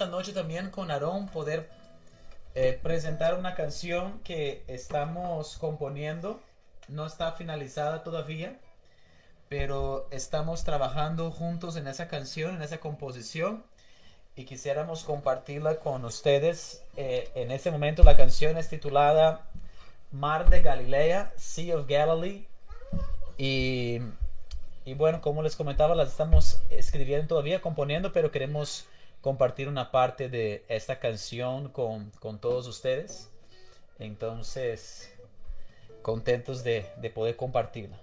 esta noche también con Aarón poder eh, presentar una canción que estamos componiendo. No está finalizada todavía, pero estamos trabajando juntos en esa canción, en esa composición. Y quisiéramos compartirla con ustedes. Eh, en este momento la canción es titulada Mar de Galilea, Sea of Galilee. Y, y bueno, como les comentaba, las estamos escribiendo todavía, componiendo, pero queremos compartir una parte de esta canción con, con todos ustedes. Entonces, contentos de, de poder compartirla.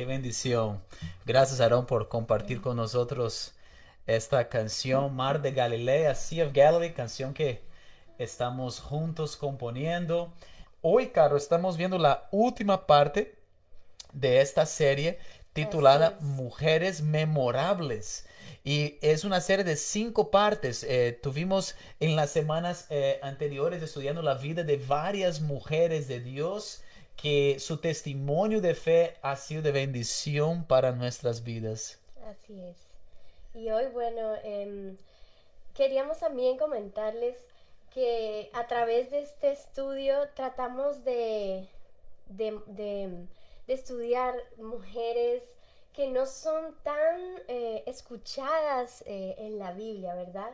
Qué bendición. Gracias, Aarón, por compartir con nosotros esta canción, Mar de Galilea, Sea of Galilee, canción que estamos juntos componiendo. Hoy, Caro, estamos viendo la última parte de esta serie titulada es. Mujeres Memorables. Y es una serie de cinco partes. Eh, tuvimos en las semanas eh, anteriores estudiando la vida de varias mujeres de Dios que su testimonio de fe ha sido de bendición para nuestras vidas. Así es. Y hoy, bueno, em, queríamos también comentarles que a través de este estudio tratamos de, de, de- estudiar mujeres que no son tan eh, escuchadas eh, en la Biblia, ¿verdad?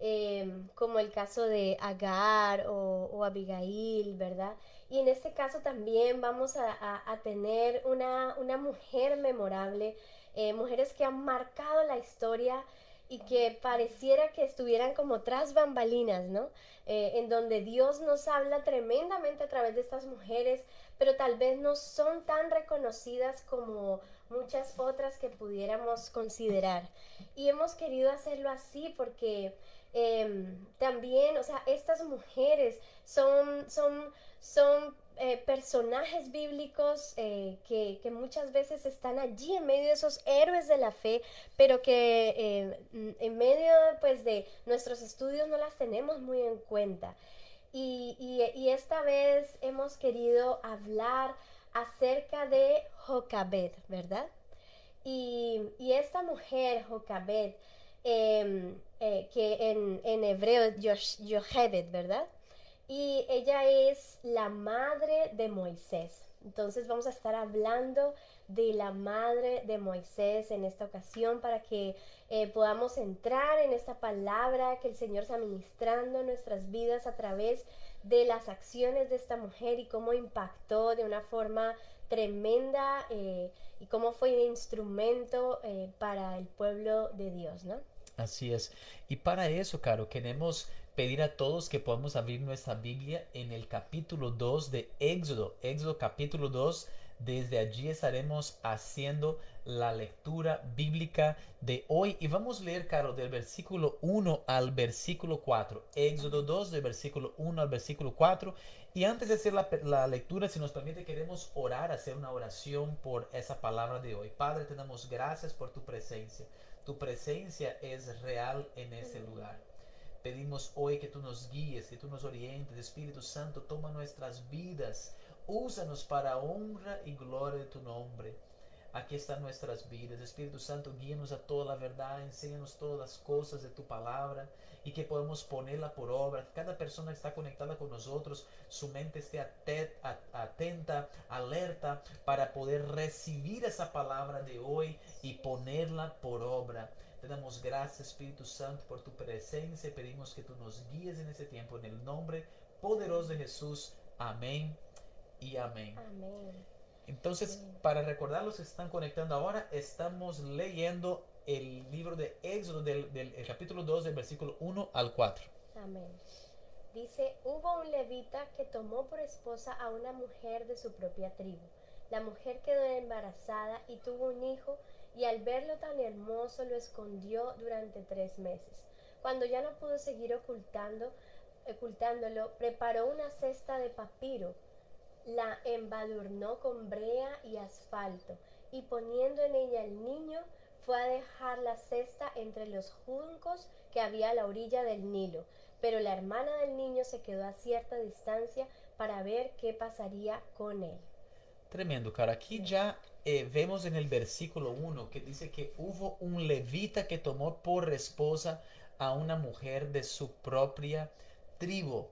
Em, como el caso de Agar o Abigail, ¿verdad? Y en este caso también vamos a, tener una, una mujer memorable, eh, mujeres que han marcado la historia y que pareciera que estuvieran como tras bambalinas, ¿no? Eh, en donde Dios nos habla tremendamente a través de estas mujeres, pero tal vez no son tan reconocidas como muchas otras que pudiéramos considerar. Y hemos querido hacerlo así porque em, también, o sea, estas mujeres son, son, son eh, personajes bíblicos eh, que, que muchas veces están allí en medio de esos héroes de la fe, pero que mm, en medio pues de nuestros estudios no las tenemos muy en cuenta. Y, y- y esta vez hemos querido hablar acerca de Jocabed, ¿verdad? Y, y esta mujer, Jocabed, em, eh, que en, en hebreo es Yochebed, ¿verdad? Y ella es la madre de Moisés. Entonces vamos a estar hablando de la madre de Moisés en esta ocasión para que eh, podamos entrar en esta palabra que el Señor está ministrando en nuestras vidas a través de las acciones de esta mujer y cómo impactó de una forma tremenda eh, y cómo fue un instrumento para el pueblo de Dios, ¿no? Así es. Y para eso, Caro, queremos pedir a todos que podamos abrir nuestra Biblia en el capítulo 2 de Éxodo. Éxodo capítulo 2. Desde allí estaremos haciendo la lectura bíblica de hoy y vamos a leer, Caro, del versículo 1 al versículo 4. Éxodo 2, del versículo 1 al versículo 4. Y antes de hacer la, lectura, si nos permite, queremos orar, hacer una oración por esa palabra de hoy. Padre, te damos gracias por tu presencia. Tu presencia es real en este lugar. Pedimos hoy que tú nos guíes, que tú nos orientes. Espíritu Santo, toma nuestras vidas. Úsanos para honra y gloria de tu nombre. Aquí están nuestras vidas. Espíritu Santo, guíanos a toda la verdad, enséñanos todas las cosas de tu palabra y que podamos ponerla por obra. Cada persona que está conectada con nosotros, su mente esté atenta, alerta, para poder recibir esa palabra de hoy y ponerla por obra. Te damos gracias, Espíritu Santo, por tu presencia. Pedimos que tú nos guíes en ese tiempo. En el nombre poderoso de Jesús. Amén y. Amén. Entonces, para recordar los que están conectando ahora, estamos leyendo el libro de Éxodo del, del- el capítulo 2 del versículo 1 al 4. Amén. Dice, hubo un levita que tomó por esposa a una mujer de su propia tribu. La mujer quedó embarazada y tuvo un hijo y al verlo tan hermoso lo escondió durante tres meses. Cuando ya no pudo seguir ocultando, ocultándolo, preparó una cesta de papiro, la embadurnó con brea y asfalto y poniendo en ella el niño fue a dejar la cesta entre los juncos que había a la orilla del Nilo. Pero la hermana del niño se quedó a cierta distancia para ver qué pasaría con él. Tremendo, cara. Aquí ya eh, vemos en el versículo 1 que dice que hubo un levita que tomó por esposa a una mujer de su propia tribu.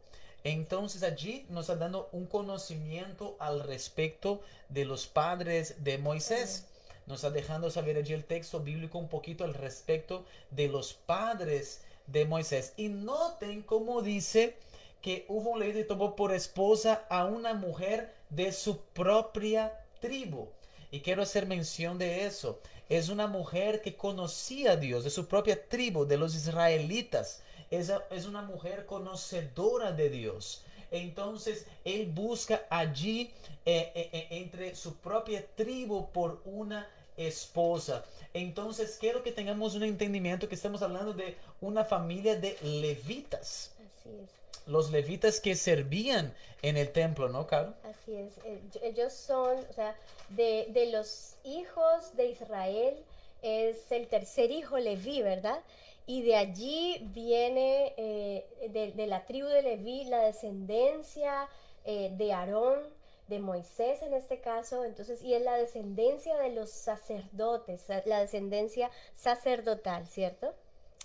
Entonces allí nos está dando un conocimiento al respecto de los padres de Moisés. Nos está dejando saber allí el texto bíblico un poquito al respecto de los padres de Moisés. Y noten cómo dice que hubo un levita que tomó por esposa a una mujer de su propia tribu. Y quiero hacer mención de eso. Es una mujer que conocía a Dios, de su propia tribu, de los israelitas. Es, es una mujer conocedora de Dios. entonces él busca allí eh, eh, eh, entre su propia tribu por una esposa. Entonces quiero que tengamos un entendimiento que estamos hablando de una familia de levitas. Así es. Los levitas que servían en el templo, ¿no, Caro? Así es. Ellos son, o sea, de, de los hijos de Israel, es el tercer hijo Leví, ¿verdad? Y de allí viene, de, de, la tribu de Leví, la descendencia de Aarón, de Moisés en este caso, entonces, y es la descendencia de los sacerdotes, la descendencia sacerdotal, ¿cierto?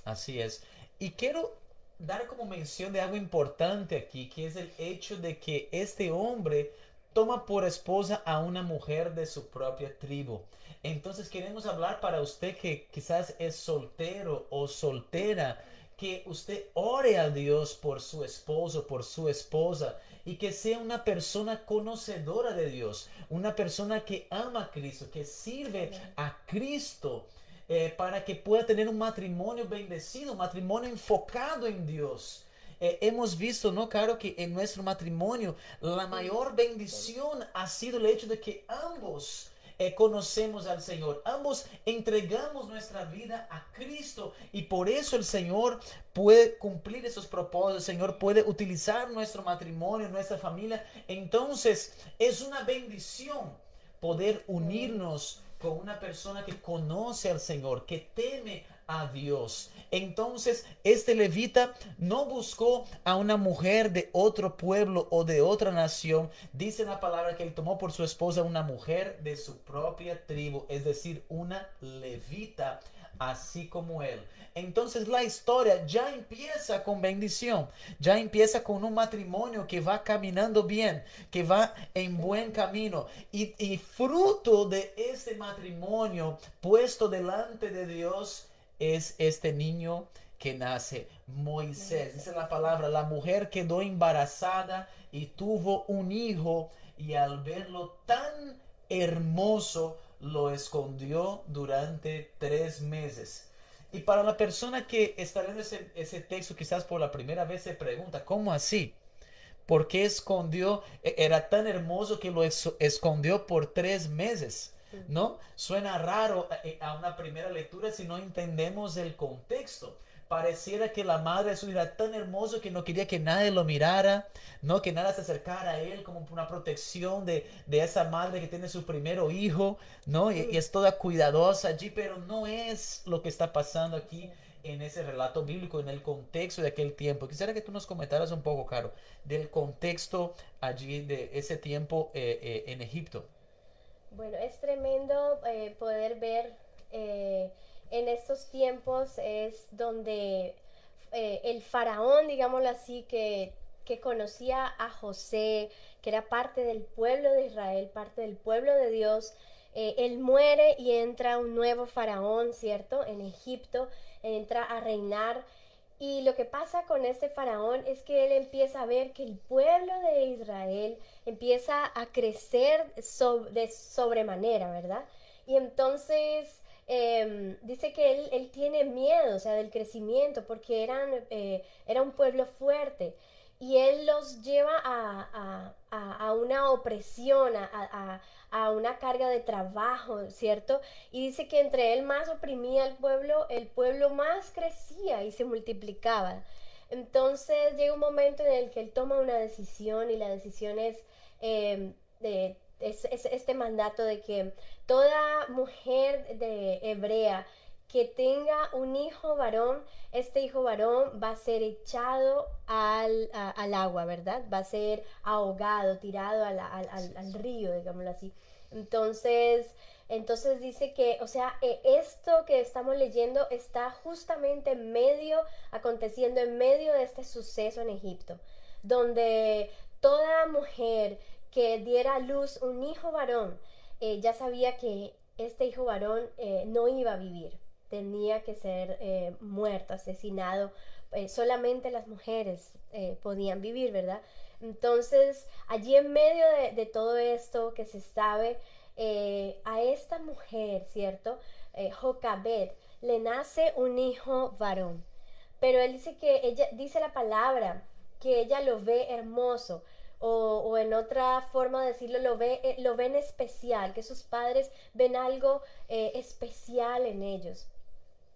Así es. Y quiero dar como mención de algo importante aquí, que es el hecho de que este hombre toma por esposa a una mujer de su propia tribu. Entonces queremos hablar para usted que quizás es soltero o soltera, que usted ore a Dios por su esposo, por su esposa y que sea una persona conocedora de Dios, una persona que ama a Cristo, que sirve a Cristo eh, para que pueda tener un matrimonio bendecido, un matrimonio enfocado en Dios. Eh, hemos visto, ¿no, Caro, que en nuestro matrimonio la mayor bendición ha sido el hecho de que ambos eh, conocemos al Señor. Ambos entregamos nuestra vida a Cristo y por eso el Señor puede cumplir esos propósitos. El Señor puede utilizar nuestro matrimonio, nuestra familia. Entonces es una bendición poder unirnos con una persona que conoce al Señor, que teme a Dios. Entonces, este levita no buscó a una mujer de otro pueblo o de otra nación. Dice la palabra que él tomó por su esposa una mujer de su propia tribu, es decir, una levita, así como él. Entonces la historia ya empieza con bendición, ya empieza con un matrimonio que va caminando bien, que va en buen camino. Y, y fruto de ese matrimonio puesto delante de Dios, es este niño que nace, Moisés. Dice la palabra, la mujer quedó embarazada y tuvo un hijo y al verlo tan hermoso lo escondió durante tres meses. Y para la persona que está leyendo ese, ese texto quizás por la primera vez se pregunta, ¿cómo así? ¿Por qué escondió? E, era tan hermoso que lo escondió por tres meses. ¿No? Suena raro eh, eh, a una primera lectura si no entendemos el contexto. Pareciera que la madre de era tan hermoso que no quería que nadie lo mirara, no que nada se acercara a él como una protección de, esa madre que tiene su primer hijo, ¿no? Y, y, es toda cuidadosa allí, pero no es lo que está pasando aquí en ese relato bíblico, en el contexto de aquel tiempo. Quisiera que tú nos comentaras un poco, Caro, del contexto allí de ese tiempo eh, en Egipto. Bueno, es tremendo eh, poder ver eh, en estos tiempos es donde eh, el faraón, digámoslo así, que, que conocía a José, que era parte del pueblo de Israel, parte del pueblo de Dios, él muere y entra un nuevo faraón, ¿cierto? En Egipto, entra a reinar y lo que pasa con este faraón es que él empieza a ver que el pueblo de Israel empieza a crecer de sobremanera, ¿verdad? Y entonces em, dice que él, tiene miedo, o sea, del crecimiento, porque eran, eh, era un pueblo fuerte. Y él los lleva a, una opresión, a, a una carga de trabajo, ¿cierto? Y dice que entre él más oprimía al pueblo, el pueblo más crecía y se multiplicaba. Entonces llega un momento en el que él toma una decisión y la decisión es, em, de, este mandato de que toda mujer de hebrea que tenga un hijo varón, este hijo varón va a ser echado al, agua, ¿verdad? Va a ser ahogado, tirado al, al río, digámoslo así. Entonces, entonces dice que, o sea, e, esto que estamos leyendo está justamente en medio, aconteciendo en medio de este suceso en Egipto, donde toda mujer que diera a luz un hijo varón, eh, ya sabía que este hijo varón eh, no iba a vivir, tenía que ser eh, muerto, asesinado. solamente las mujeres podían vivir, ¿verdad? Entonces, allí en medio de, todo esto que se sabe, eh, a esta mujer, ¿cierto? Eh, Jocabed, le nace un hijo varón. Pero él dice que ella dice la palabra porque ella lo ve hermoso. O, en otra forma de decirlo, lo, ve, eh, lo ven especial, que sus padres ven algo eh, especial en ellos.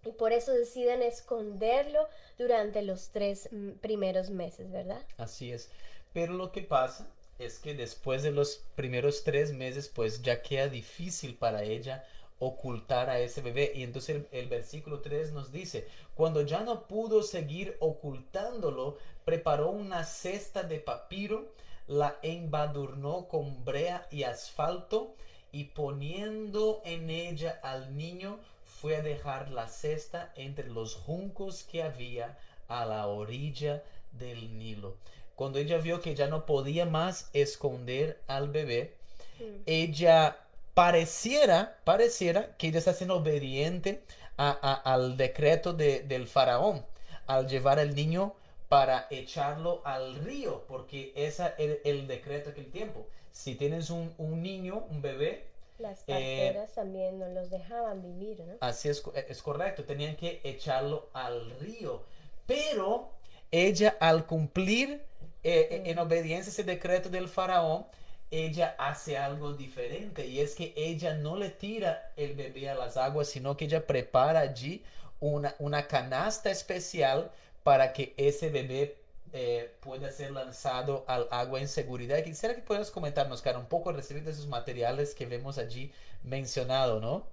Y por eso deciden esconderlo durante los tres mm, primeros meses, ¿verdad? Así es. Pero lo que pasa es que después de los primeros tres meses, pues ya queda difícil para ella ocultar a ese bebé. Y entonces el, versículo 3 nos dice, cuando ya no pudo seguir ocultándolo, preparó una cesta de papiro, la embadurnó con brea y asfalto y poniendo en ella al niño, fue a dejar la cesta entre los juncos que había a la orilla del Nilo. Cuando ella vio que ya no podía más esconder al bebé, mm. ella pareciera, pareciera que ella está siendo obediente al decreto del faraón al llevar al niño para echarlo al río, porque ese es el, decreto aquel tiempo. Si tienes un, niño, un bebé, las eh, parteras también no los dejaban vivir, ¿no? Así es, es correcto, tenían que echarlo al río. Pero ella al cumplir eh, en obediencia a ese decreto del faraón, ella hace algo diferente y es que ella no le tira el bebé a las aguas, sino que ella prepara allí una, una canasta especial para que ese bebé eh, ser lanzado al agua en seguridad. Quisiera que puedas comentarnos, cara, un poco respecto de esos materiales que vemos allí mencionado, ¿no?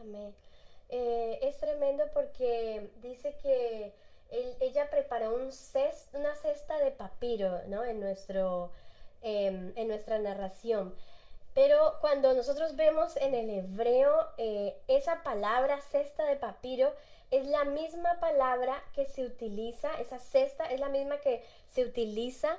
Amén. Eh, es tremendo porque dice que ella preparó un una cesta de papiro, ¿no? En nuestro Em, en nuestra narración. Pero cuando nosotros vemos en el hebreo eh, esa palabra cesta de papiro, es la misma palabra que se utiliza, esa cesta es la misma que se utiliza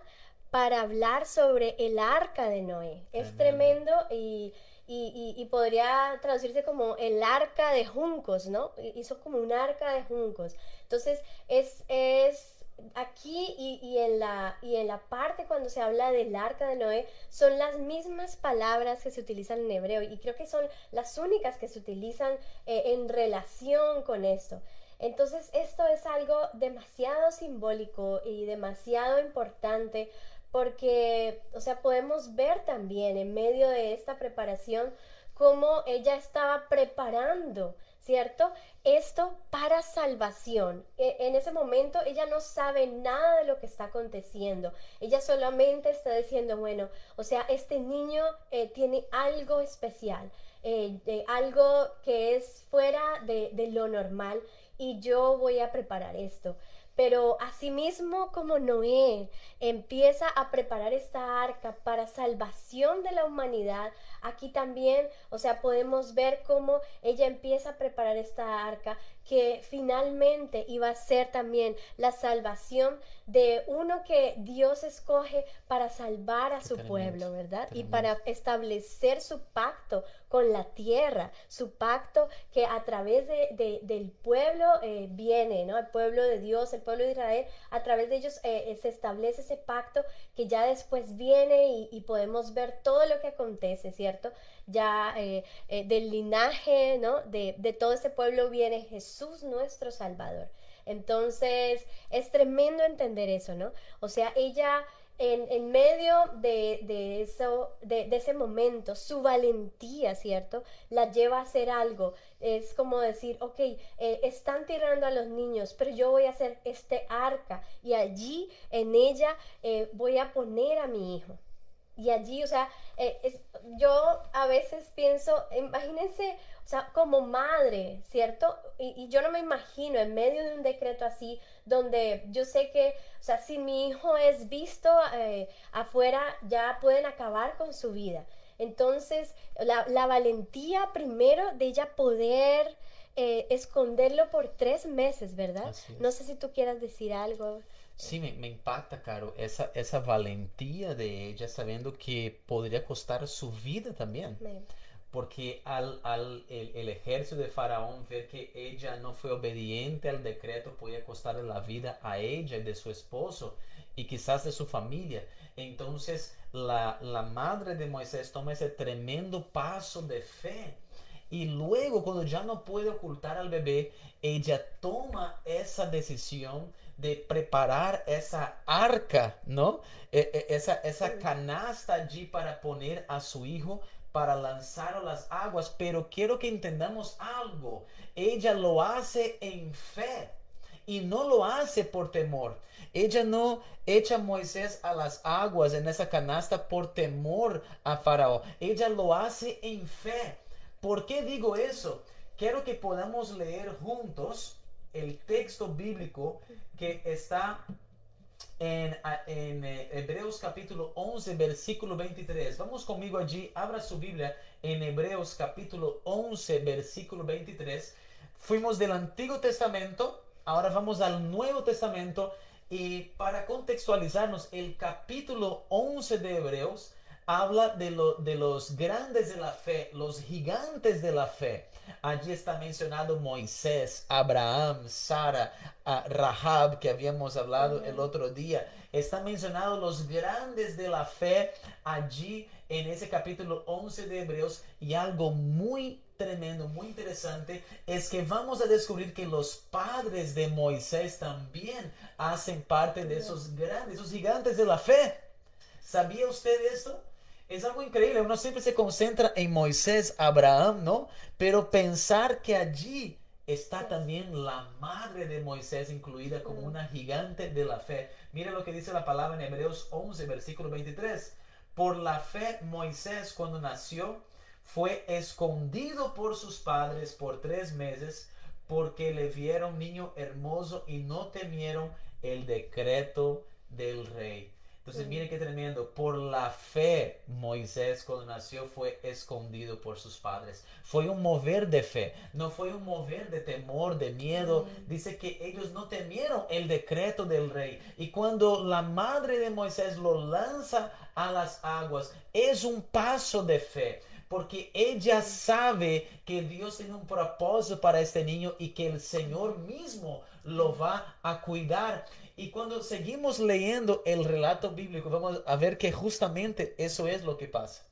para hablar sobre el arca de Noé. Es tremendo y, y, podría traducirse como el arca de juncos, ¿no? Hizo como un arca de juncos. Entonces, es, es aquí y, en la, y en la parte cuando se habla del arca de Noé son las mismas palabras que se utilizan en hebreo y creo que son las únicas que se utilizan eh, en relación con esto. Entonces esto es algo demasiado simbólico y demasiado importante porque, o sea, podemos ver también en medio de esta preparación cómo ella estaba preparando ¿cierto? Esto para salvación. E, en ese momento ella no sabe nada de lo que está aconteciendo. Ella solamente está diciendo, bueno, o sea, este niño eh, tiene algo especial, eh, algo que es fuera de, de lo normal y yo voy a preparar esto. Pero asimismo como Noé empieza a preparar esta arca para salvación de la humanidad, aquí también, o sea, podemos ver cómo ella empieza a preparar esta arca que finalmente iba a ser también la salvación de uno que Dios escoge para salvar a su pueblo, ¿verdad? Y para establecer su pacto con la tierra, su pacto que a través de, del pueblo eh, viene, ¿no? El pueblo de Dios, el pueblo de Israel, a través de ellos eh, eh, se establece ese pacto que ya después viene y, y, podemos ver todo lo que acontece, ¿cierto? Ya del linaje, ¿no? De, de todo ese pueblo viene Jesús nuestro Salvador. Entonces, es tremendo entender eso, ¿no? O sea, ella en, medio de, eso, de, ese momento, su valentía, ¿cierto? La lleva a hacer algo. Es como decir, ok, eh, están tirando a los niños, pero yo voy a hacer este arca y allí en ella eh, voy a poner a mi hijo. Y allí, o sea, eh, yo a veces pienso, imagínense, o sea, como madre, ¿cierto? Y, yo no me imagino en medio de un decreto así, donde yo sé que, o sea, si mi hijo es visto eh, afuera, ya pueden acabar con su vida. Entonces, la, valentía primero de ella poder eh, esconderlo por tres meses, ¿verdad? No sé si tú quieras decir algo. Sí, me, me, impacta, Caro, esa, esa valentía de ella sabiendo que podría costar su vida también. Porque al, al el, el, ejército de Faraón ver que ella no fue obediente al decreto, podía costarle la vida a ella y de su esposo y quizás de su familia. Entonces la, la madre de Moisés toma ese tremendo paso de fe Y luego, cuando ya no puede ocultar al bebé, ella toma esa decisión de preparar esa arca, ¿no? E, e, esa, esa canasta allí para poner a su hijo para lanzar a las aguas, pero quiero que entendamos algo. Ella lo hace en fe y no lo hace por temor. Ella no echa a Moisés a las aguas en esa canasta por temor a Faraón. Ella lo hace en fe. ¿Por qué digo eso? Quiero que podamos leer juntos el texto bíblico que está en, en, eh, Hebreos capítulo 11, versículo 23. Vamos conmigo allí, abra su Biblia en Hebreos capítulo 11, versículo 23. Fuimos del Antiguo Testamento, ahora vamos al Nuevo Testamento y para contextualizarnos, el capítulo 11 de Hebreos habla de, lo, de los grandes de la fe, los gigantes de la fe. Allí está mencionado Moisés, Abraham, Sara, Rahab, que habíamos hablado el otro día. Están mencionados los grandes de la fe allí en ese capítulo 11 de Hebreos. Y algo muy tremendo, muy interesante, es que vamos a descubrir que los padres de Moisés también hacen parte de esos grandes, esos gigantes de la fe. ¿Sabía usted esto? Es algo increíble, uno siempre se concentra en Moisés, Abraham, ¿no? Pero pensar que allí está también la madre de Moisés incluida como mm. una gigante de la fe. Mire lo que dice la palabra en Hebreos 11, versículo 23. Por la fe Moisés cuando nació fue escondido por sus padres por tres meses porque le vieron niño hermoso y no temieron el decreto del rey. Entonces, mire qué tremendo. Por la fe, Moisés cuando nació fue escondido por sus padres. Fue un mover de fe, no fue un mover de temor, de miedo. Dice que ellos no temieron el decreto del rey. Y cuando la madre de Moisés lo lanza a las aguas, es un paso de fe porque ella sabe que Dios tiene un propósito para este niño y que el Señor mismo lo va a cuidar. Y cuando seguimos leyendo el relato bíblico, vamos a ver que justamente eso es lo que pasa.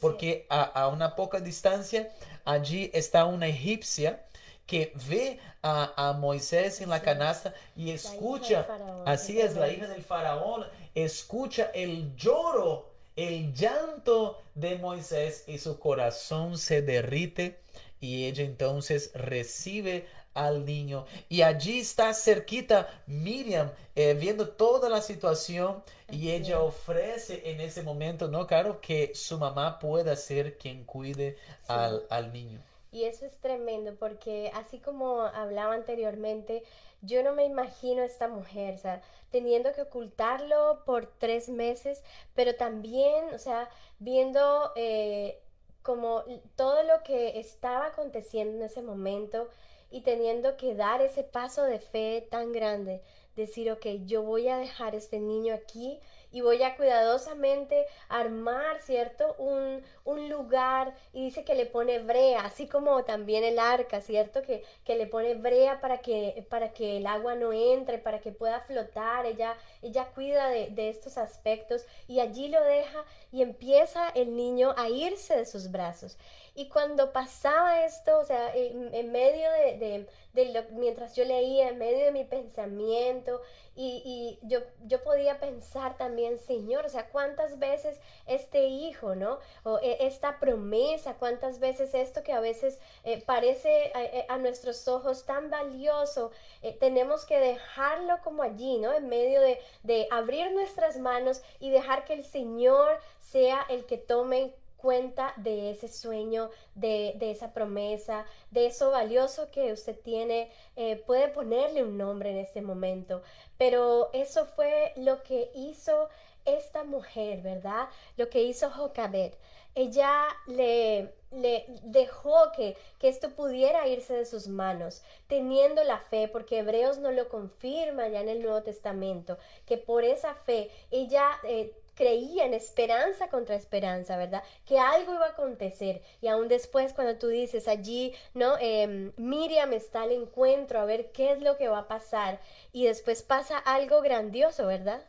Porque a, una poca distancia, allí está una egipcia que ve a, Moisés en la canasta y escucha, así es, la hija del faraón, escucha el lloro, el llanto de Moisés y su corazón se derrite y ella entonces recibe al niño. Y allí está cerquita Miriam eh, viendo toda la situación y ella ofrece en ese momento, ¿no? Claro, que su mamá pueda ser quien cuide al, al niño. Y eso es tremendo porque así como hablaba anteriormente, yo no me imagino a esta mujer, o sea, teniendo que ocultarlo por tres meses, pero también, o sea, viendo eh, como todo lo que estaba aconteciendo en ese momento, y teniendo que dar ese paso de fe tan grande, decir, ok, yo voy a dejar este niño aquí y voy a cuidadosamente armar, ¿cierto? Un, lugar y dice que le pone brea, así como también el arca, ¿cierto? Que, que le pone brea para que, para que el agua no entre, para que pueda flotar, ella, ella cuida de, de estos aspectos y allí lo deja y empieza el niño a irse de sus brazos. Y cuando pasaba esto, o sea, en, medio de, de, mientras yo leía, en medio de mi pensamiento, y, yo, yo podía pensar también, Señor, o sea, cuántas veces este hijo, ¿no? O e, esta promesa, cuántas veces esto que a veces eh, parece eh, a, nuestros ojos tan valioso, eh, tenemos que dejarlo como allí, ¿no? En medio de, de abrir nuestras manos y dejar que el Señor sea el que tome cuenta de ese sueño, de, esa promesa, de eso valioso que usted tiene. Eh, puede ponerle un nombre en este momento, pero eso fue lo que hizo esta mujer, ¿verdad? Lo que hizo Jocabed. Ella le, le dejó que, que, esto pudiera irse de sus manos, teniendo la fe, porque Hebreos no lo confirma ya en el Nuevo Testamento, que por esa fe ella eh, creía en esperanza contra esperanza, ¿verdad? Que algo iba a acontecer. Y aún después, cuando tú dices allí, ¿no? Em, Miriam está al encuentro a ver qué es lo que va a pasar. Y después pasa algo grandioso, ¿verdad?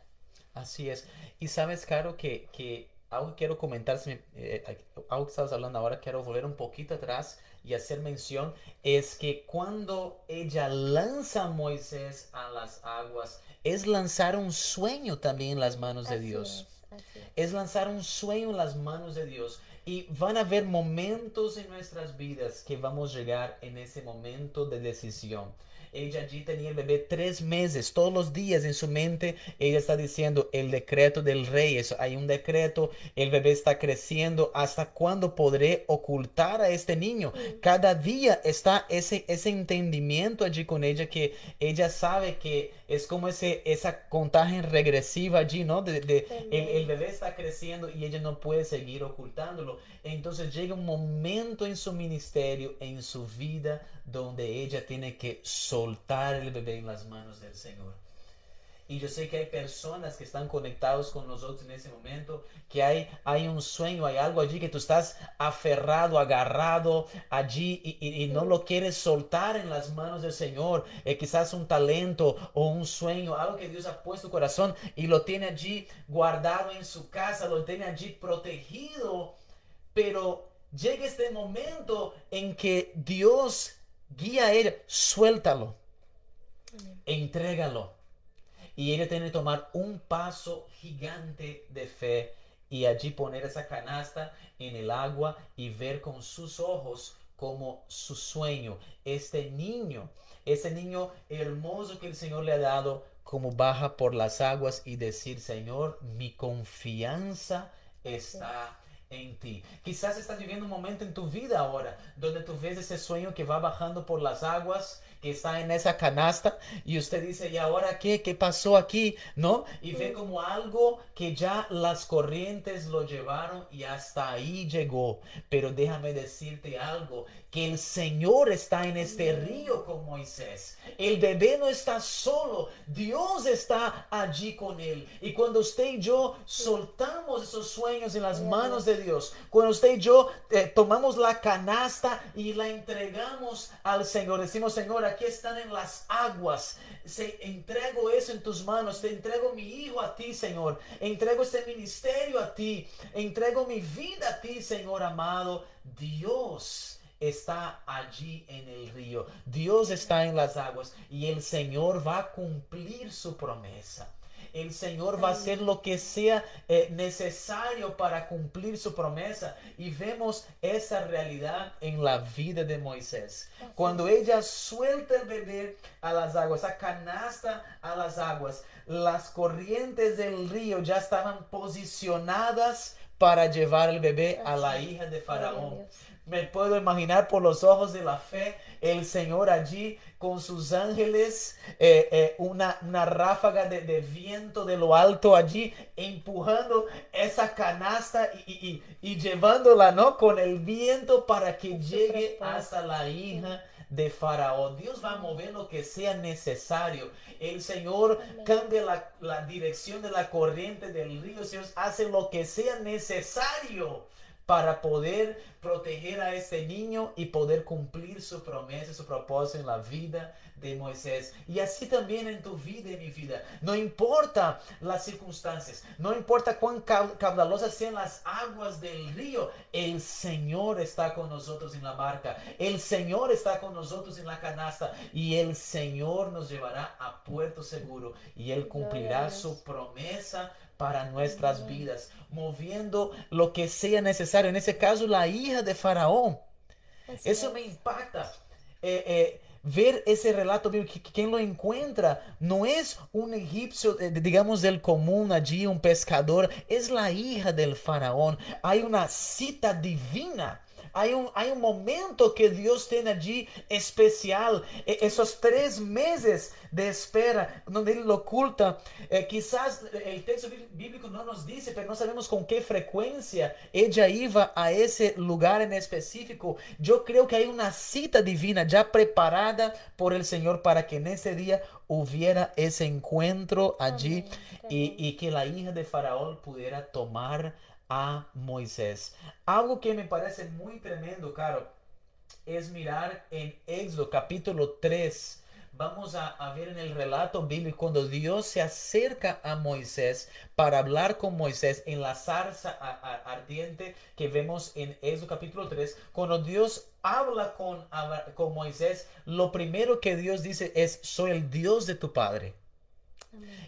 Así es. Y sabes, Caro, que, que algo quiero comentar, eh, algo que estabas hablando ahora, quiero volver un poquito atrás y hacer mención es que cuando ella lanza a Moisés a las aguas, es lanzar un sueño también en las manos de Dios. es, es. Lanzar un sueño en las manos de Dios. Y van a haber momentos en nuestras vidas que vamos a llegar en ese momento de decisión. Ella allí tenía el bebé tres meses, todos los días en su mente. Ella está diciendo el decreto del rey. Eso, hay un decreto, el bebé está creciendo. ¿Hasta cuándo podré ocultar a este niño? Cada día está ese, ese entendimiento allí con ella que ella sabe que es como ese, esa contaje regresiva allí, ¿no? De, de- el, el bebé está creciendo y ella no puede seguir ocultándolo. Entonces llega un momento en su ministerio, en su vida, donde ella tiene que soltar el bebé en las manos del Señor. Y yo sé que hay personas que están conectados con nosotros en ese momento, que hay, hay un sueño, hay algo allí que tú estás aferrado, agarrado allí y, no lo quieres soltar en las manos del Señor. Eh, quizás un talento o un sueño, algo que Dios ha puesto en tu corazón y lo tiene allí guardado en su casa, lo tiene allí protegido. Pero llega este momento en que Dios guía a ella, suéltalo, entrégalo. Y ella tiene que tomar un paso gigante de fe y allí poner esa canasta en el agua y ver con sus ojos como su sueño, este niño, ese niño hermoso que el Señor le ha dado, como baja por las aguas y decir, Señor, mi confianza está en ti. Quizás estás viviendo un momento en tu vida ahora donde tú ves ese sueño que va bajando por las aguas, que está en esa canasta y usted dice, ¿y ahora qué? ¿Qué pasó aquí? ¿No? Y ve como algo que ya las corrientes lo llevaron y hasta ahí llegó. Pero déjame decirte algo, que el Señor está en este río con Moisés. El bebé no está solo, Dios está allí con él. Y cuando usted y yo soltamos esos sueños en las manos de Dios, cuando usted y yo eh, tomamos la canasta y la entregamos al Señor, decimos, Señor, aquí están en las aguas, se, entrego eso en tus manos, te entrego mi hijo a ti, Señor, entrego este ministerio a ti, entrego mi vida a ti, Señor amado, Dios está allí en el río. Dios está en las aguas y el Señor va a cumplir su promesa. El Señor va a hacer lo que sea eh, necesario para cumplir su promesa. Y vemos esa realidad en la vida de Moisés. Cuando ella suelta el bebé a las aguas, esa canasta a las aguas, las corrientes del río ya estaban posicionadas para llevar el bebé a la hija de Faraón. Me puedo imaginar por los ojos de la fe el Señor allí con sus ángeles, eh, eh, una, una ráfaga de, de viento de lo alto allí, empujando esa canasta y, y- y- y llevándola, ¿no? Con el viento para que llegue hasta la hija de Faraón. Dios va a mover lo que sea necesario. El Señor cambia la, la dirección de la corriente del río. El Señor hace lo que sea necesario para poder proteger a este niño y poder cumplir su promesa, su propósito en la vida de Moisés. Y así también en tu vida y mi vida. No importa las circunstancias, no importa cuán cau- caudalosas sean las aguas del río, el Señor está con nosotros en la barca, el Señor está con nosotros en la canasta y el Señor nos llevará a puerto seguro y Él cumplirá su promesa para nuestras vidas, moviendo lo que sea necesario. En ese caso, la hija de Faraón. Así Eso es. me impacta. Eh, eh, ver ese relato bíblico, quien lo encuentra no es un egipcio, eh, digamos, del común allí, un pescador, es la hija del faraón. Hay una cita divina. Hay un, hay un momento que Dios tiene allí especial. E- esos tres meses de espera, donde Él lo oculta. Eh, quizás el texto bí- bíblico no nos dice, pero no sabemos con qué frecuencia ella iba a ese lugar en específico. Yo creo que hay una cita divina ya preparada por el Señor para que en ese día hubiera ese encuentro allí Amén. y, y que la hija de Faraón pudiera tomar a Moisés. Algo que me parece muy tremendo, Caro, es mirar en Éxodo capítulo 3, vamos a, ver en el relato bíblico cuando Dios se acerca a Moisés para hablar con Moisés en la zarza ardiente que vemos en Éxodo capítulo 3, cuando Dios habla con, con Moisés, lo primero que Dios dice es, soy el Dios de tu padre.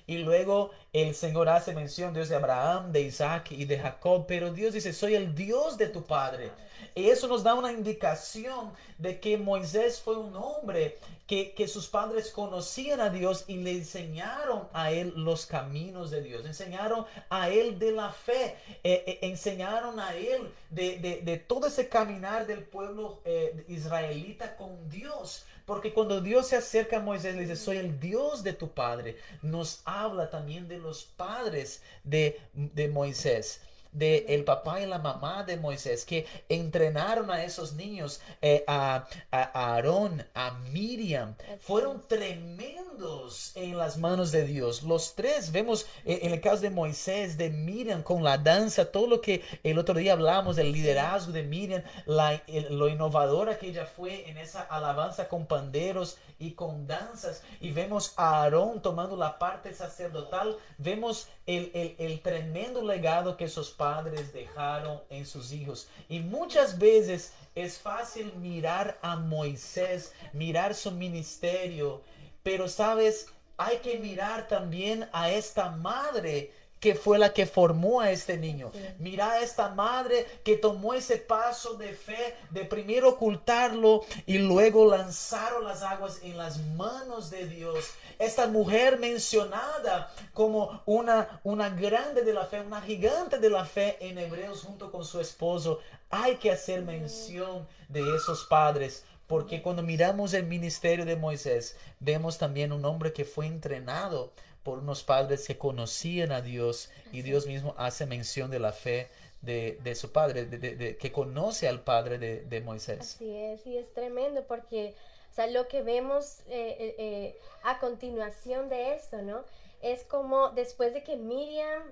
Y luego el Señor hace mención, Dios de Abraham, de Isaac y de Jacob, pero Dios dice, soy el Dios de tu padre. Y eso nos da una indicación de que Moisés fue un hombre que, sus padres conocían a Dios y le enseñaron a él los caminos de Dios, enseñaron a él de la fe, eh, eh, enseñaron a él de, todo ese caminar del pueblo eh, israelita con Dios. Porque cuando Dios se acerca a Moisés, le dice, soy el Dios de tu padre. Nos habla también de los padres de, de Moisés de el papá y la mamá de Moisés que entrenaron a esos niños, eh, a, a, Aarón, a Miriam, fueron tremendos en las manos de Dios. Los tres vemos eh, en el caso de Moisés, de Miriam, con la danza, todo lo que el otro día hablamos del liderazgo de Miriam, la, lo innovadora que ella fue en esa alabanza con panderos y con danzas. Y vemos a Aarón tomando la parte sacerdotal, vemos el, el, el tremendo legado que esos padres dejaron en sus hijos. Y muchas veces es fácil mirar a Moisés, mirar su ministerio, pero sabes, hay que mirar también a esta madre que fue la que formó a este niño. Mira a esta madre que tomó ese paso de fe de primero ocultarlo y luego lanzaron las aguas en las manos de Dios. Esta mujer mencionada como una, una grande de la fe, una gigante de la fe en Hebreos junto con su esposo. Hay que hacer mención de esos padres porque cuando miramos el ministerio de Moisés, vemos también un hombre que fue entrenado por unos padres que conocían a Dios y Dios mismo hace mención de la fe de, de su padre, de, que conoce al padre de, Moisés. Así es, y es tremendo porque, o sea, lo que vemos eh, eh, eh, a continuación de esto, ¿no? Es como después de que Miriam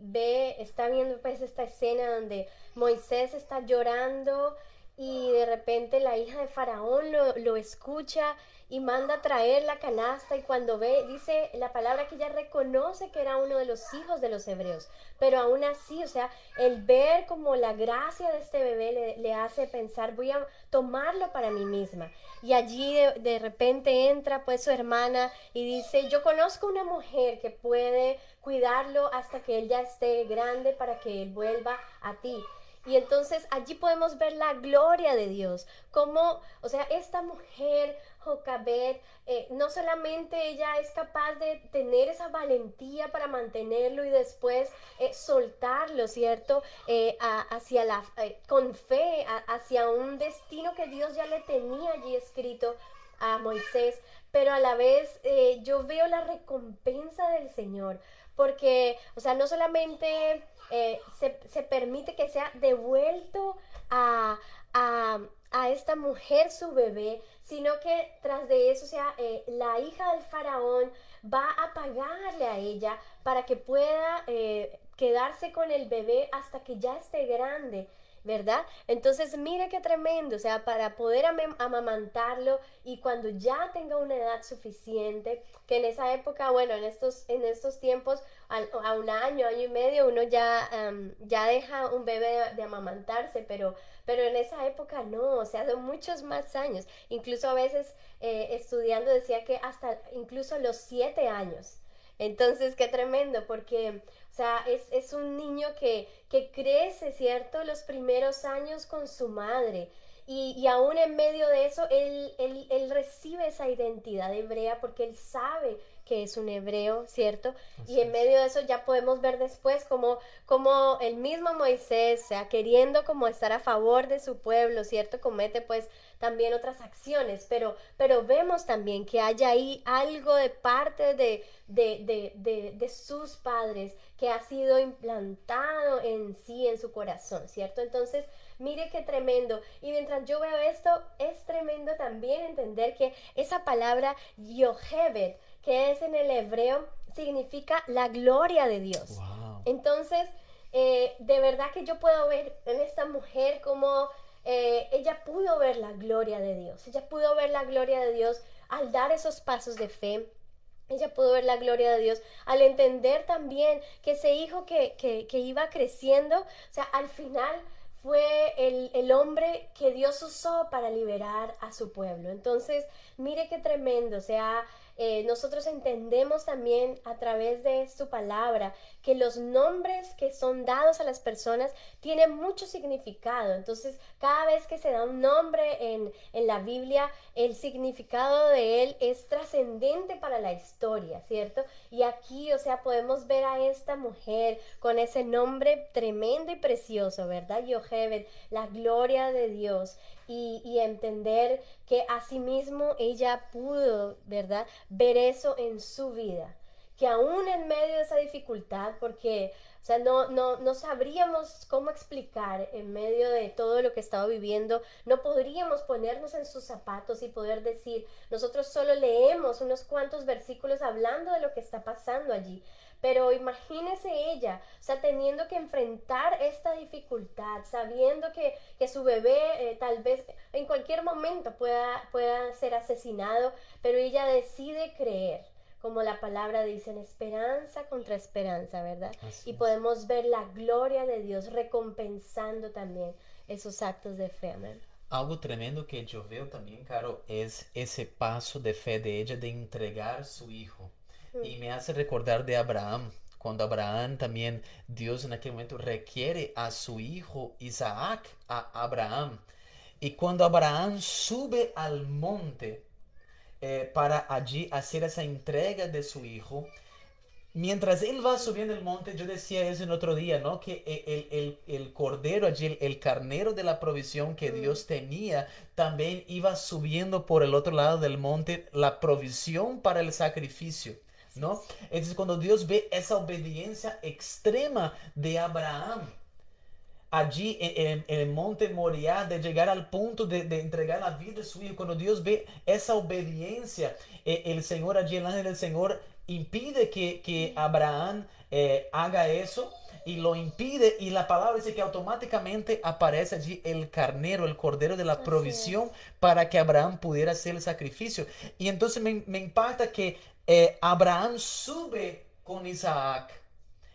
ve, está viendo pues esta escena donde Moisés está llorando y de repente la hija de Faraón lo, lo escucha y manda a traer la canasta y cuando ve, dice la palabra que ella reconoce que era uno de los hijos de los hebreos, pero aún así, o sea, el ver como la gracia de este bebé le, hace pensar, voy a tomarlo para mí misma. Y allí de, repente entra pues su hermana y dice, yo conozco una mujer que puede cuidarlo hasta que él ya esté grande para que él vuelva a ti. Y entonces allí podemos ver la gloria de Dios, como, o sea, esta mujer Jocabet, eh, no solamente ella es capaz de tener esa valentía para mantenerlo y después eh, soltarlo, ¿cierto? Eh, hacia la, con fe, hacia un destino que Dios ya le tenía allí escrito a Moisés, pero a la vez yo veo la recompensa del Señor, porque, o sea, no solamente se, se, permite que sea devuelto a, a, a esta mujer su bebé, sino que tras de eso, sea, eh, la hija del faraón va a pagarle a ella para que pueda eh, quedarse con el bebé hasta que ya esté grande. ¿Verdad? Entonces, mire qué tremendo, o sea, para poder amamantarlo y cuando ya tenga una edad suficiente, que en esa época, bueno, en estos, en estos tiempos, a, un año, año y medio, uno ya, ya deja un bebé de, amamantarse, pero, pero en esa época no, o sea, son muchos más años. Incluso a veces eh, estudiando decía que hasta incluso los siete años. Entonces, qué tremendo, porque o sea, es, un niño que, que, crece, ¿cierto? Los primeros años con su madre. Y, y aún en medio de eso, él, él, él, recibe esa identidad hebrea porque él sabe que es un hebreo, ¿cierto? y en medio de eso ya podemos ver después como, como el mismo Moisés, o sea, queriendo como estar a favor de su pueblo, ¿cierto? Comete pues también otras acciones, pero, pero vemos también que hay ahí algo de parte de, de, de, de, sus padres que ha sido implantado en sí, en su corazón, ¿cierto? Entonces, mire qué tremendo. Y mientras yo veo esto, es tremendo también entender que esa palabra Yohebet, que es en el hebreo, significa la gloria de Dios. Entonces, eh, de verdad que yo puedo ver en esta mujer como eh, ella pudo ver la gloria de Dios. Ella pudo ver la gloria de Dios al dar esos pasos de fe, ella pudo ver la gloria de Dios al entender también que ese hijo que, que, iba creciendo, o sea, al final fue el, el, hombre que Dios usó para liberar a su pueblo. Entonces, mire qué tremendo, o sea, eh, nosotros entendemos también a través de su palabra que los nombres que son dados a las personas tienen mucho significado. Entonces, cada vez que se da un nombre en, en la Biblia, el significado de él es trascendente para la historia, ¿cierto? Y aquí, o sea, podemos ver a esta mujer con ese nombre tremendo y precioso, ¿verdad? Yohebed, la gloria de Dios y, entender que asimismo ella pudo, ¿verdad?, ver eso en su vida. Que aún en medio de esa dificultad, porque o sea, no, no, no sabríamos cómo explicar en medio de todo lo que estaba viviendo, no podríamos ponernos en sus zapatos y poder decir, nosotros solo leemos unos cuantos versículos hablando de lo que está pasando allí, pero imagínese ella, o sea, teniendo que enfrentar esta dificultad, sabiendo que, su bebé eh, tal vez en cualquier momento pueda, pueda ser asesinado, pero ella decide creer como la palabra dice, en esperanza contra esperanza, ¿verdad? y podemos ver la gloria de Dios recompensando también esos actos de fe, Algo tremendo que yo veo también, Caro, es ese paso de fe de ella de entregar su hijo. Y me hace recordar de Abraham, cuando Abraham también, Dios en aquel momento requiere a su hijo Isaac, a Abraham. Y cuando Abraham sube al monte eh, para allí hacer esa entrega de su hijo, mientras él va subiendo el monte, yo decía eso en otro día, ¿no? Que el, el, el cordero allí, el, el, carnero de la provisión que Dios tenía, también iba subiendo por el otro lado del monte la provisión para el sacrificio. ¿no? Entonces cuando Dios ve esa obediencia extrema de Abraham, allí en, el monte Moriah, de llegar al punto de, entregar la vida de su hijo, cuando Dios ve esa obediencia, eh, el Señor allí, el ángel del Señor, impide que, Abraham eh, haga eso y lo impide. Y la palabra dice que automáticamente aparece allí el carnero, el cordero de la provisión para que Abraham pudiera hacer el sacrificio. Y entonces me, me impacta que eh, Abraham sube con Isaac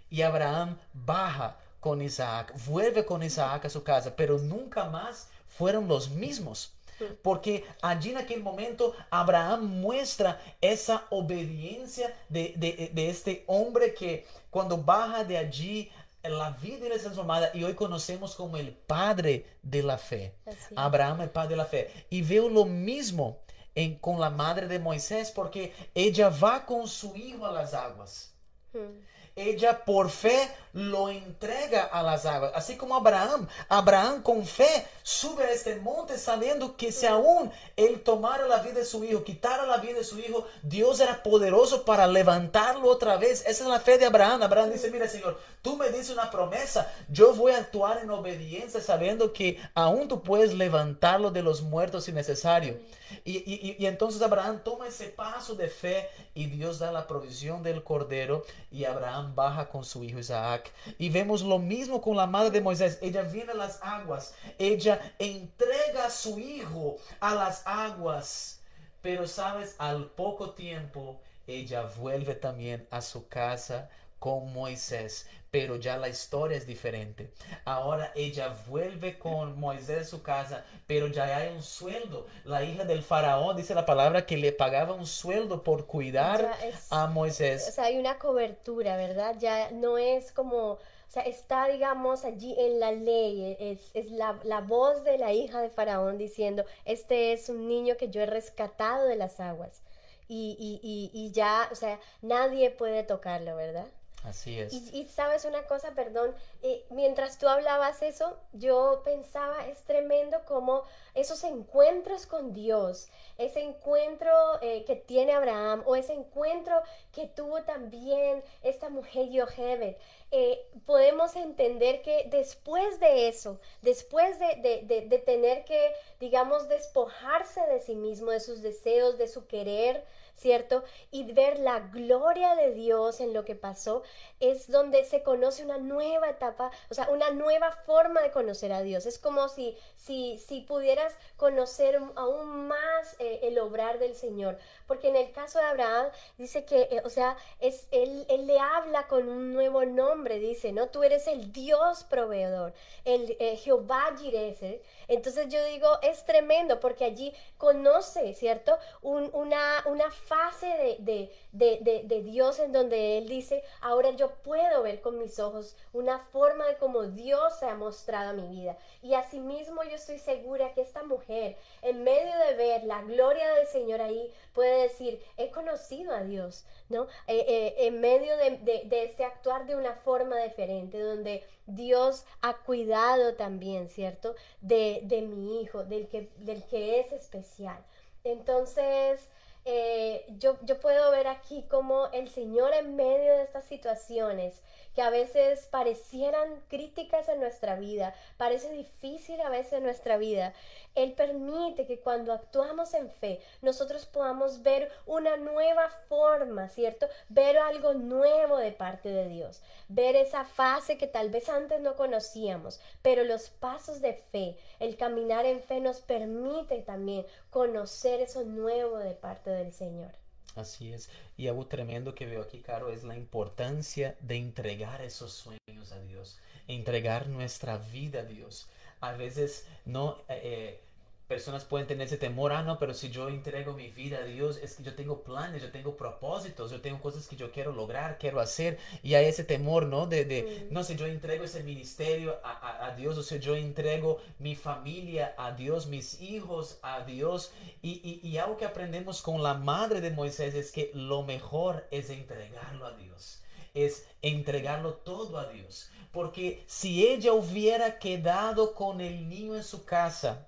y Abraham baja con Isaac, vuelve con Isaac a su casa, pero nunca más fueron los mismos. Porque allí en aquel momento Abraham muestra esa obediencia de, este hombre que cuando baja de allí la vida es transformada y hoy conocemos como el padre de la fe. Abraham, el padre de la fe. Y veo lo mismo en, con la madre de Moisés porque ella va con su hijo a las aguas. Hmm. Ella por fe lo entrega a las aguas, así como Abraham. Abraham con fe sube a este monte sabiendo que si aún él tomara la vida de su hijo, quitara la vida de su hijo, Dios era poderoso para levantarlo otra vez. Esa es la fe de Abraham. Abraham dice, mira Señor, tú me dices una promesa, yo voy a actuar en obediencia sabiendo que aún tú puedes levantarlo de los muertos si necesario. Y, y, entonces Abraham toma ese paso de fe y Dios da la provisión del cordero y Abraham baja con su hijo Isaac. Y vemos lo mismo con la madre de Moisés. Ella viene a las aguas, ella entrega a su hijo a las aguas. Pero sabes, al poco tiempo ella vuelve también a su casa con Moisés pero ya la historia es diferente. Ahora ella vuelve con Moisés a su casa, pero ya hay un sueldo. La hija del faraón dice la palabra que le pagaba un sueldo por cuidar a Moisés. O sea, hay una cobertura, ¿verdad? Ya no es como... O sea, está, digamos, allí en la ley, es, es la, la, voz de la hija de Faraón diciendo, este es un niño que yo he rescatado de las aguas. Y, y, y, y ya, o sea, nadie puede tocarlo, ¿verdad? Así es. Y, sabes una cosa, perdón, eh, mientras tú hablabas eso, yo pensaba, es tremendo como esos encuentros con Dios, ese encuentro eh, que tiene Abraham o ese encuentro que tuvo también esta mujer Yohebed, eh, podemos entender que después de eso, después de, de tener que, digamos, despojarse de sí mismo, de sus deseos, de su querer, ¿cierto? Y ver la gloria de Dios en lo que pasó, es donde se conoce una nueva etapa, o sea, una nueva forma de conocer a Dios. Es como si, si, si pudieras conocer aún más eh, el obrar del Señor. Porque en el caso de Abraham dice que, eh, o sea, es, él, él, le habla con un nuevo nombre, dice, ¿no? Tú eres el Dios proveedor, el eh, Jehová Jireh. Entonces yo digo, es tremendo porque allí conoce, ¿cierto? una, una fase de, de, de, Dios en donde Él dice, ahora yo puedo ver con mis ojos una forma de cómo Dios se ha mostrado a mi vida. Y asimismo yo estoy segura que esta mujer, en medio de ver la gloria del Señor ahí, puede decir, he conocido a Dios, ¿no? Eh, eh, en medio de, de actuar de una forma diferente, donde Dios ha cuidado también, ¿cierto? De, de mi hijo, del que, del que es especial. Entonces, eh, yo, yo puedo ver aquí como el Señor en medio de estas situaciones que a veces parecieran críticas en nuestra vida, parece difícil a veces en nuestra vida, Él permite que cuando actuamos en fe, nosotros podamos ver una nueva forma, ¿cierto? Ver algo nuevo de parte de Dios, ver esa fase que tal vez antes no conocíamos, pero los pasos de fe, el caminar en fe nos permite también conocer eso nuevo de parte del Señor. Así es. Y algo tremendo que veo aquí, Caro, es la importancia de entregar esos sueños a Dios, entregar nuestra vida a Dios. A veces no eh, eh, personas pueden tener ese temor, ah, no, pero si yo entrego mi vida a Dios, es que yo tengo planes, yo tengo propósitos, yo tengo cosas que yo quiero lograr, quiero hacer, y hay ese temor, ¿no? De, de no sé, yo entrego ese ministerio a, a, Dios, o sea, yo entrego mi familia a Dios, mis hijos a Dios, y, y, y algo que aprendemos con la madre de Moisés es que lo mejor es entregarlo a Dios, es entregarlo todo a Dios. Porque si ella hubiera quedado con el niño en su casa,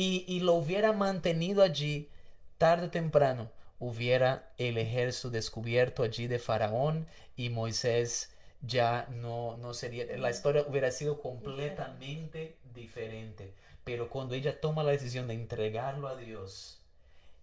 y, lo hubiera mantenido allí, tarde o temprano hubiera el ejército descubierto allí de Faraón y Moisés ya no, no sería, la historia hubiera sido completamente diferente. Pero cuando ella toma la decisión de entregarlo a Dios,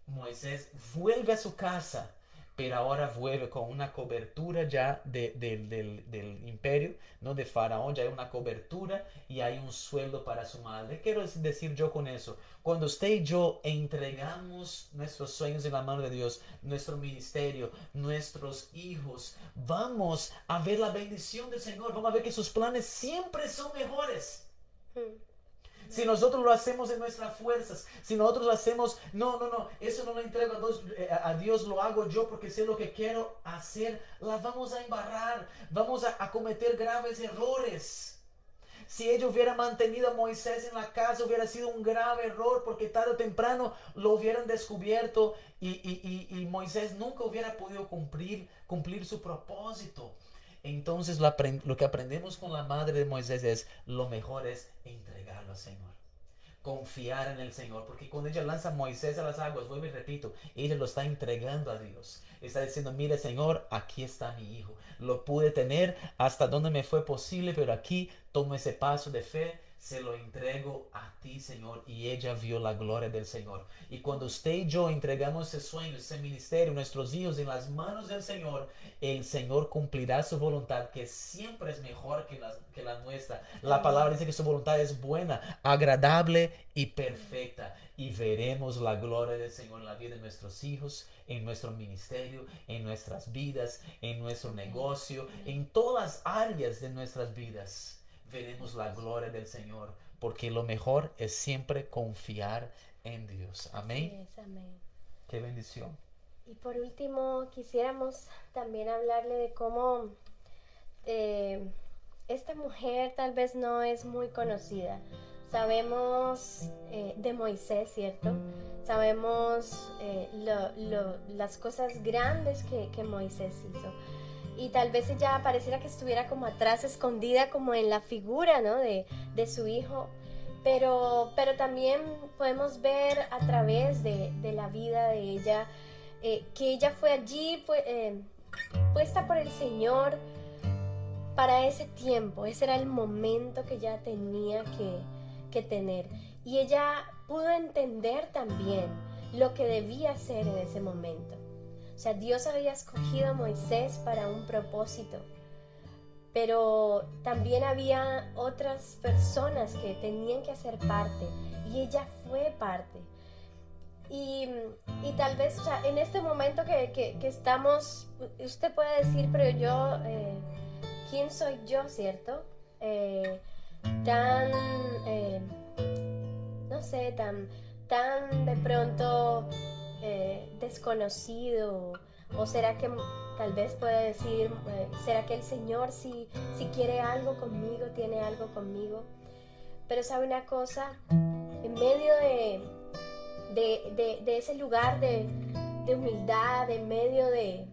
Moisés vuelve a su casa pero ahora vuelve con una cobertura ya del, imperio, ¿no? de Faraón, ya hay una cobertura y hay un sueldo para su madre. ¿Qué quiero decir yo con eso? Cuando usted y yo entregamos nuestros sueños en la mano de Dios, nuestro ministerio, nuestros hijos, vamos a ver la bendición del Señor, vamos a ver que sus planes siempre son mejores. Hmm. Si nosotros lo hacemos en nuestras fuerzas, si nosotros lo hacemos, no, no, no, eso no lo entrego a Dios, eh, a Dios, lo hago yo porque sé lo que quiero hacer, la vamos a embarrar, vamos a, cometer graves errores. Si ella hubiera mantenido a Moisés en la casa, hubiera sido un grave error porque tarde o temprano lo hubieran descubierto y, y, y, y Moisés nunca hubiera podido cumplir, cumplir su propósito. Entonces lo, lo, que aprendemos con la madre de Moisés es lo mejor es entregarlo al Señor. Confiar en el Señor. Porque cuando ella lanza a Moisés a las aguas, vuelvo y repito, ella lo está entregando a Dios. Está diciendo, mire Señor, aquí está mi hijo. Lo pude tener hasta donde me fue posible, pero aquí tomo ese paso de fe se lo entrego a ti, Señor. Y ella vio la gloria del Señor. Y cuando usted y yo entregamos ese sueño, ese ministerio, nuestros hijos en las manos del Señor, el Señor cumplirá su voluntad, que siempre es mejor que la, nuestra. La palabra dice que su voluntad es buena, agradable y perfecta. Y veremos la gloria del Señor en la vida de nuestros hijos, en nuestro ministerio, en nuestras vidas, en nuestro negocio, en todas las áreas de nuestras vidas veremos la gloria del Señor, porque lo mejor es siempre confiar en Dios. Amén. amén. Qué bendición. Y por último, quisiéramos también hablarle de cómo eh, esta mujer tal vez no es muy conocida. Sabemos eh, de Moisés, ¿cierto? Sabemos eh, las cosas grandes que, que Moisés hizo y tal vez ella pareciera que estuviera como atrás, escondida como en la figura, ¿no? De, su hijo. Pero, pero también podemos ver a través de, la vida de ella eh, que ella fue allí pues, puesta por el Señor para ese tiempo. Ese era el momento que ella tenía que, que tener. Y ella pudo entender también lo que debía hacer en ese momento. O sea, Dios había escogido a Moisés para un propósito, pero también había otras personas que tenían que hacer parte y ella fue parte. Y, tal vez en este momento que, estamos, usted puede decir, pero yo, eh, ¿quién soy yo, cierto? Eh, tan, eh, no sé, tan, tan de pronto desconocido, o será que tal vez puede decir, será que el Señor si, si quiere algo conmigo, tiene algo conmigo. Pero sabe una cosa, en medio de, de, ese lugar de, humildad, en medio de,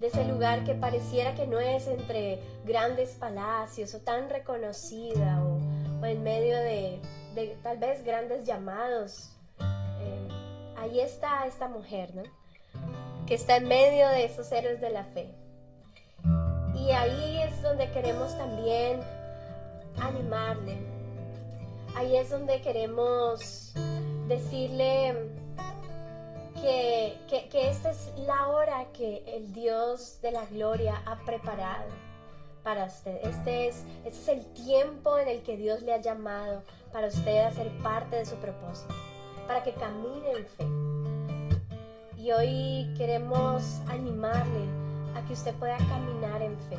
ese lugar que pareciera que no es entre grandes palacios o tan reconocida o, en medio de, tal vez grandes llamados. Eh, ahí está esta mujer, ¿no? Que está en medio de esos héroes de la fe. Y ahí es donde queremos también animarle. Ahí es donde queremos decirle que, que, esta es la hora que el Dios de la gloria ha preparado para usted. Este es, este es el tiempo en el que Dios le ha llamado para usted a ser parte de su propósito, para que camine en fe. Y hoy queremos animarle a que usted pueda caminar en fe.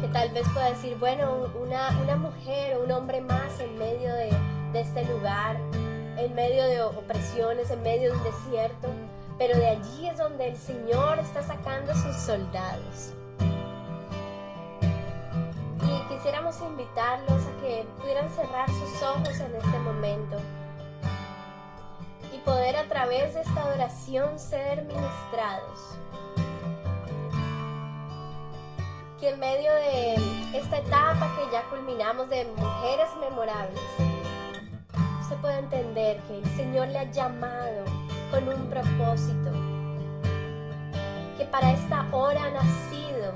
Que tal vez pueda decir, bueno, una, una mujer o un hombre más en medio de, de este lugar en medio de opresiones, en medio de un desierto, pero de allí es donde el Señor está sacando a sus soldados. Y quisiéramos invitarlos a que pudieran cerrar sus ojos en este momento y poder a través de esta adoración ser ministrados. Que en medio de esta etapa que ya culminamos de mujeres memorables, se puede entender que el Señor le ha llamado con un propósito, que para esta hora ha nacido.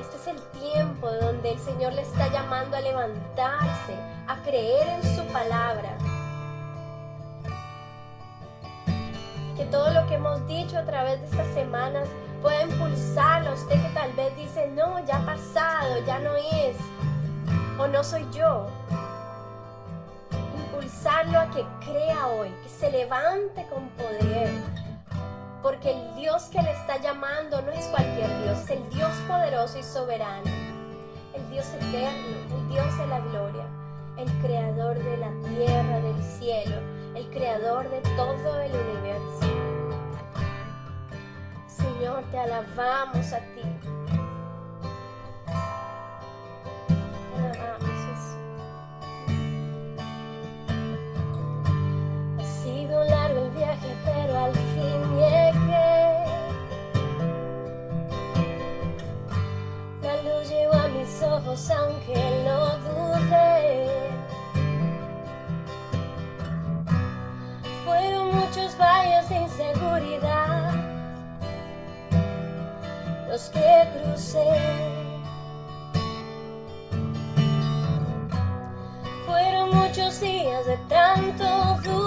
Este es el tiempo donde el Señor le está llamando a levantarse, a creer en su palabra. Que todo lo que hemos dicho a través de estas semanas pueda impulsarlo. Usted que tal vez dice, no, ya ha pasado, ya no es, o no soy yo a que crea hoy, que se levante con poder. Porque el Dios que le está llamando no es cualquier Dios, es el Dios poderoso y soberano, el Dios eterno, el Dios de la gloria, el creador de la tierra, del cielo, el creador de todo el universo. Señor, te alabamos a ti. pero al fin llegué. La luz llegó a mis ojos aunque lo dudé. Los que crucé. Fueron muchos días de tanto duda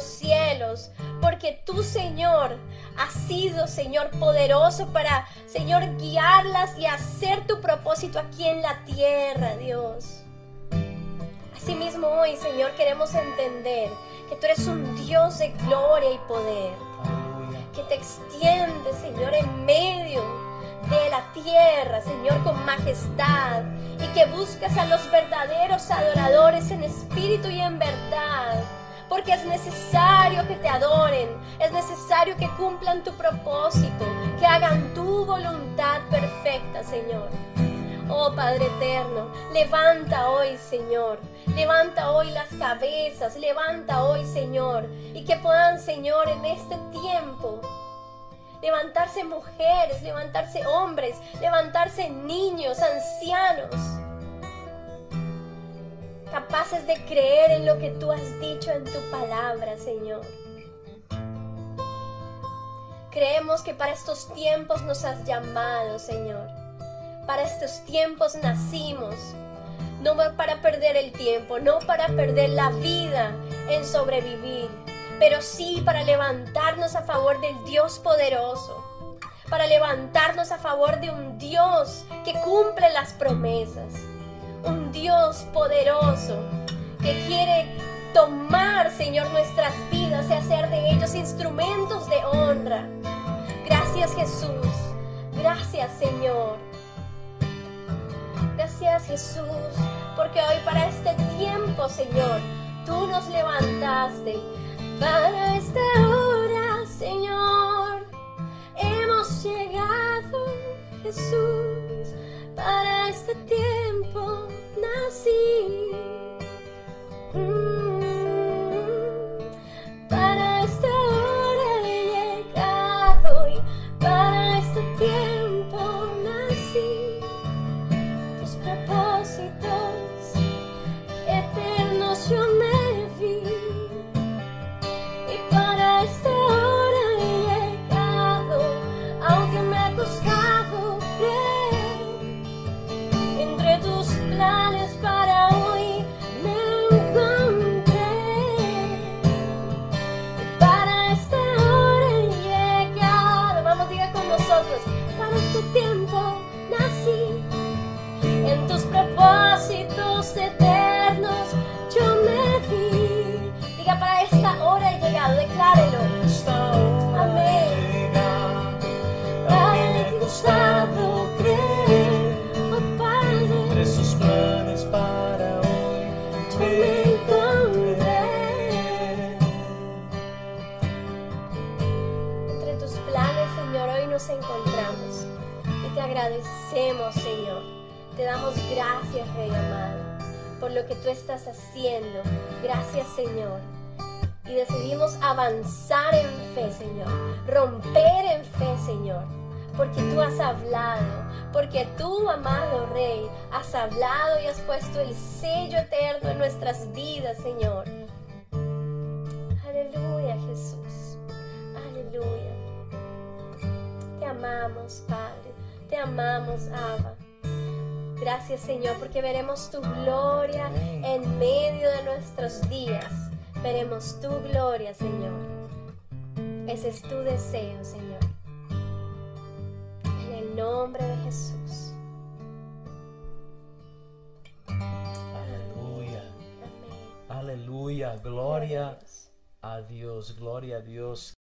los cielos, porque tú, Señor, has sido, Señor, poderoso para, Señor, guiarlas y hacer tu propósito aquí en la tierra, Dios. Asimismo hoy, Señor, queremos entender que tú eres un Dios de gloria y poder que te extiende, Señor, en medio de la tierra, Señor, con majestad, y que buscas a los verdaderos adoradores en espíritu y en verdad. Porque es necesario que te adoren, es necesario que cumplan tu propósito, que hagan tu voluntad perfecta, Señor. Oh Padre eterno, levanta hoy, Señor. Levanta hoy las cabezas, levanta hoy, Señor. Y que puedan, Señor, en este tiempo levantarse mujeres, levantarse hombres, levantarse niños, ancianos, capaces de creer en lo que tú has dicho en tu palabra, Señor. Creemos que para estos tiempos nos has llamado, Señor para estos tiempos nacimos. No para perder el tiempo, no para perder la vida en sobrevivir, pero sí para levantarnos a favor del Dios poderoso, para levantarnos a favor de un Dios que cumple las promesas, un Dios poderoso que quiere tomar, Señor, nuestras vidas y hacer de ellos instrumentos de honra. Gracias Jesús, gracias Señor. Gracias Jesús, porque hoy para este tiempo, Señor, tú nos levantaste. Para esta hora, Señor, hemos llegado, Jesús. Para este tiempo nací. Mm. Te damos gracias, Rey amado, por lo que tú estás haciendo. Gracias, Señor. Y decidimos avanzar en fe, Señor. Romper en fe, Señor. Porque tú has hablado. Porque tú, amado Rey, has hablado y has puesto el sello eterno en nuestras vidas, Señor. Aleluya, Jesús. Aleluya. Te amamos, Padre. Te amamos, Abba. Gracias, Señor, porque veremos tu gloria en medio de nuestros días. Veremos tu gloria, Señor. Ese es tu deseo, Señor. En el nombre de Jesús. Aleluya. Aleluya. Gloria a Dios. Gloria a Dios.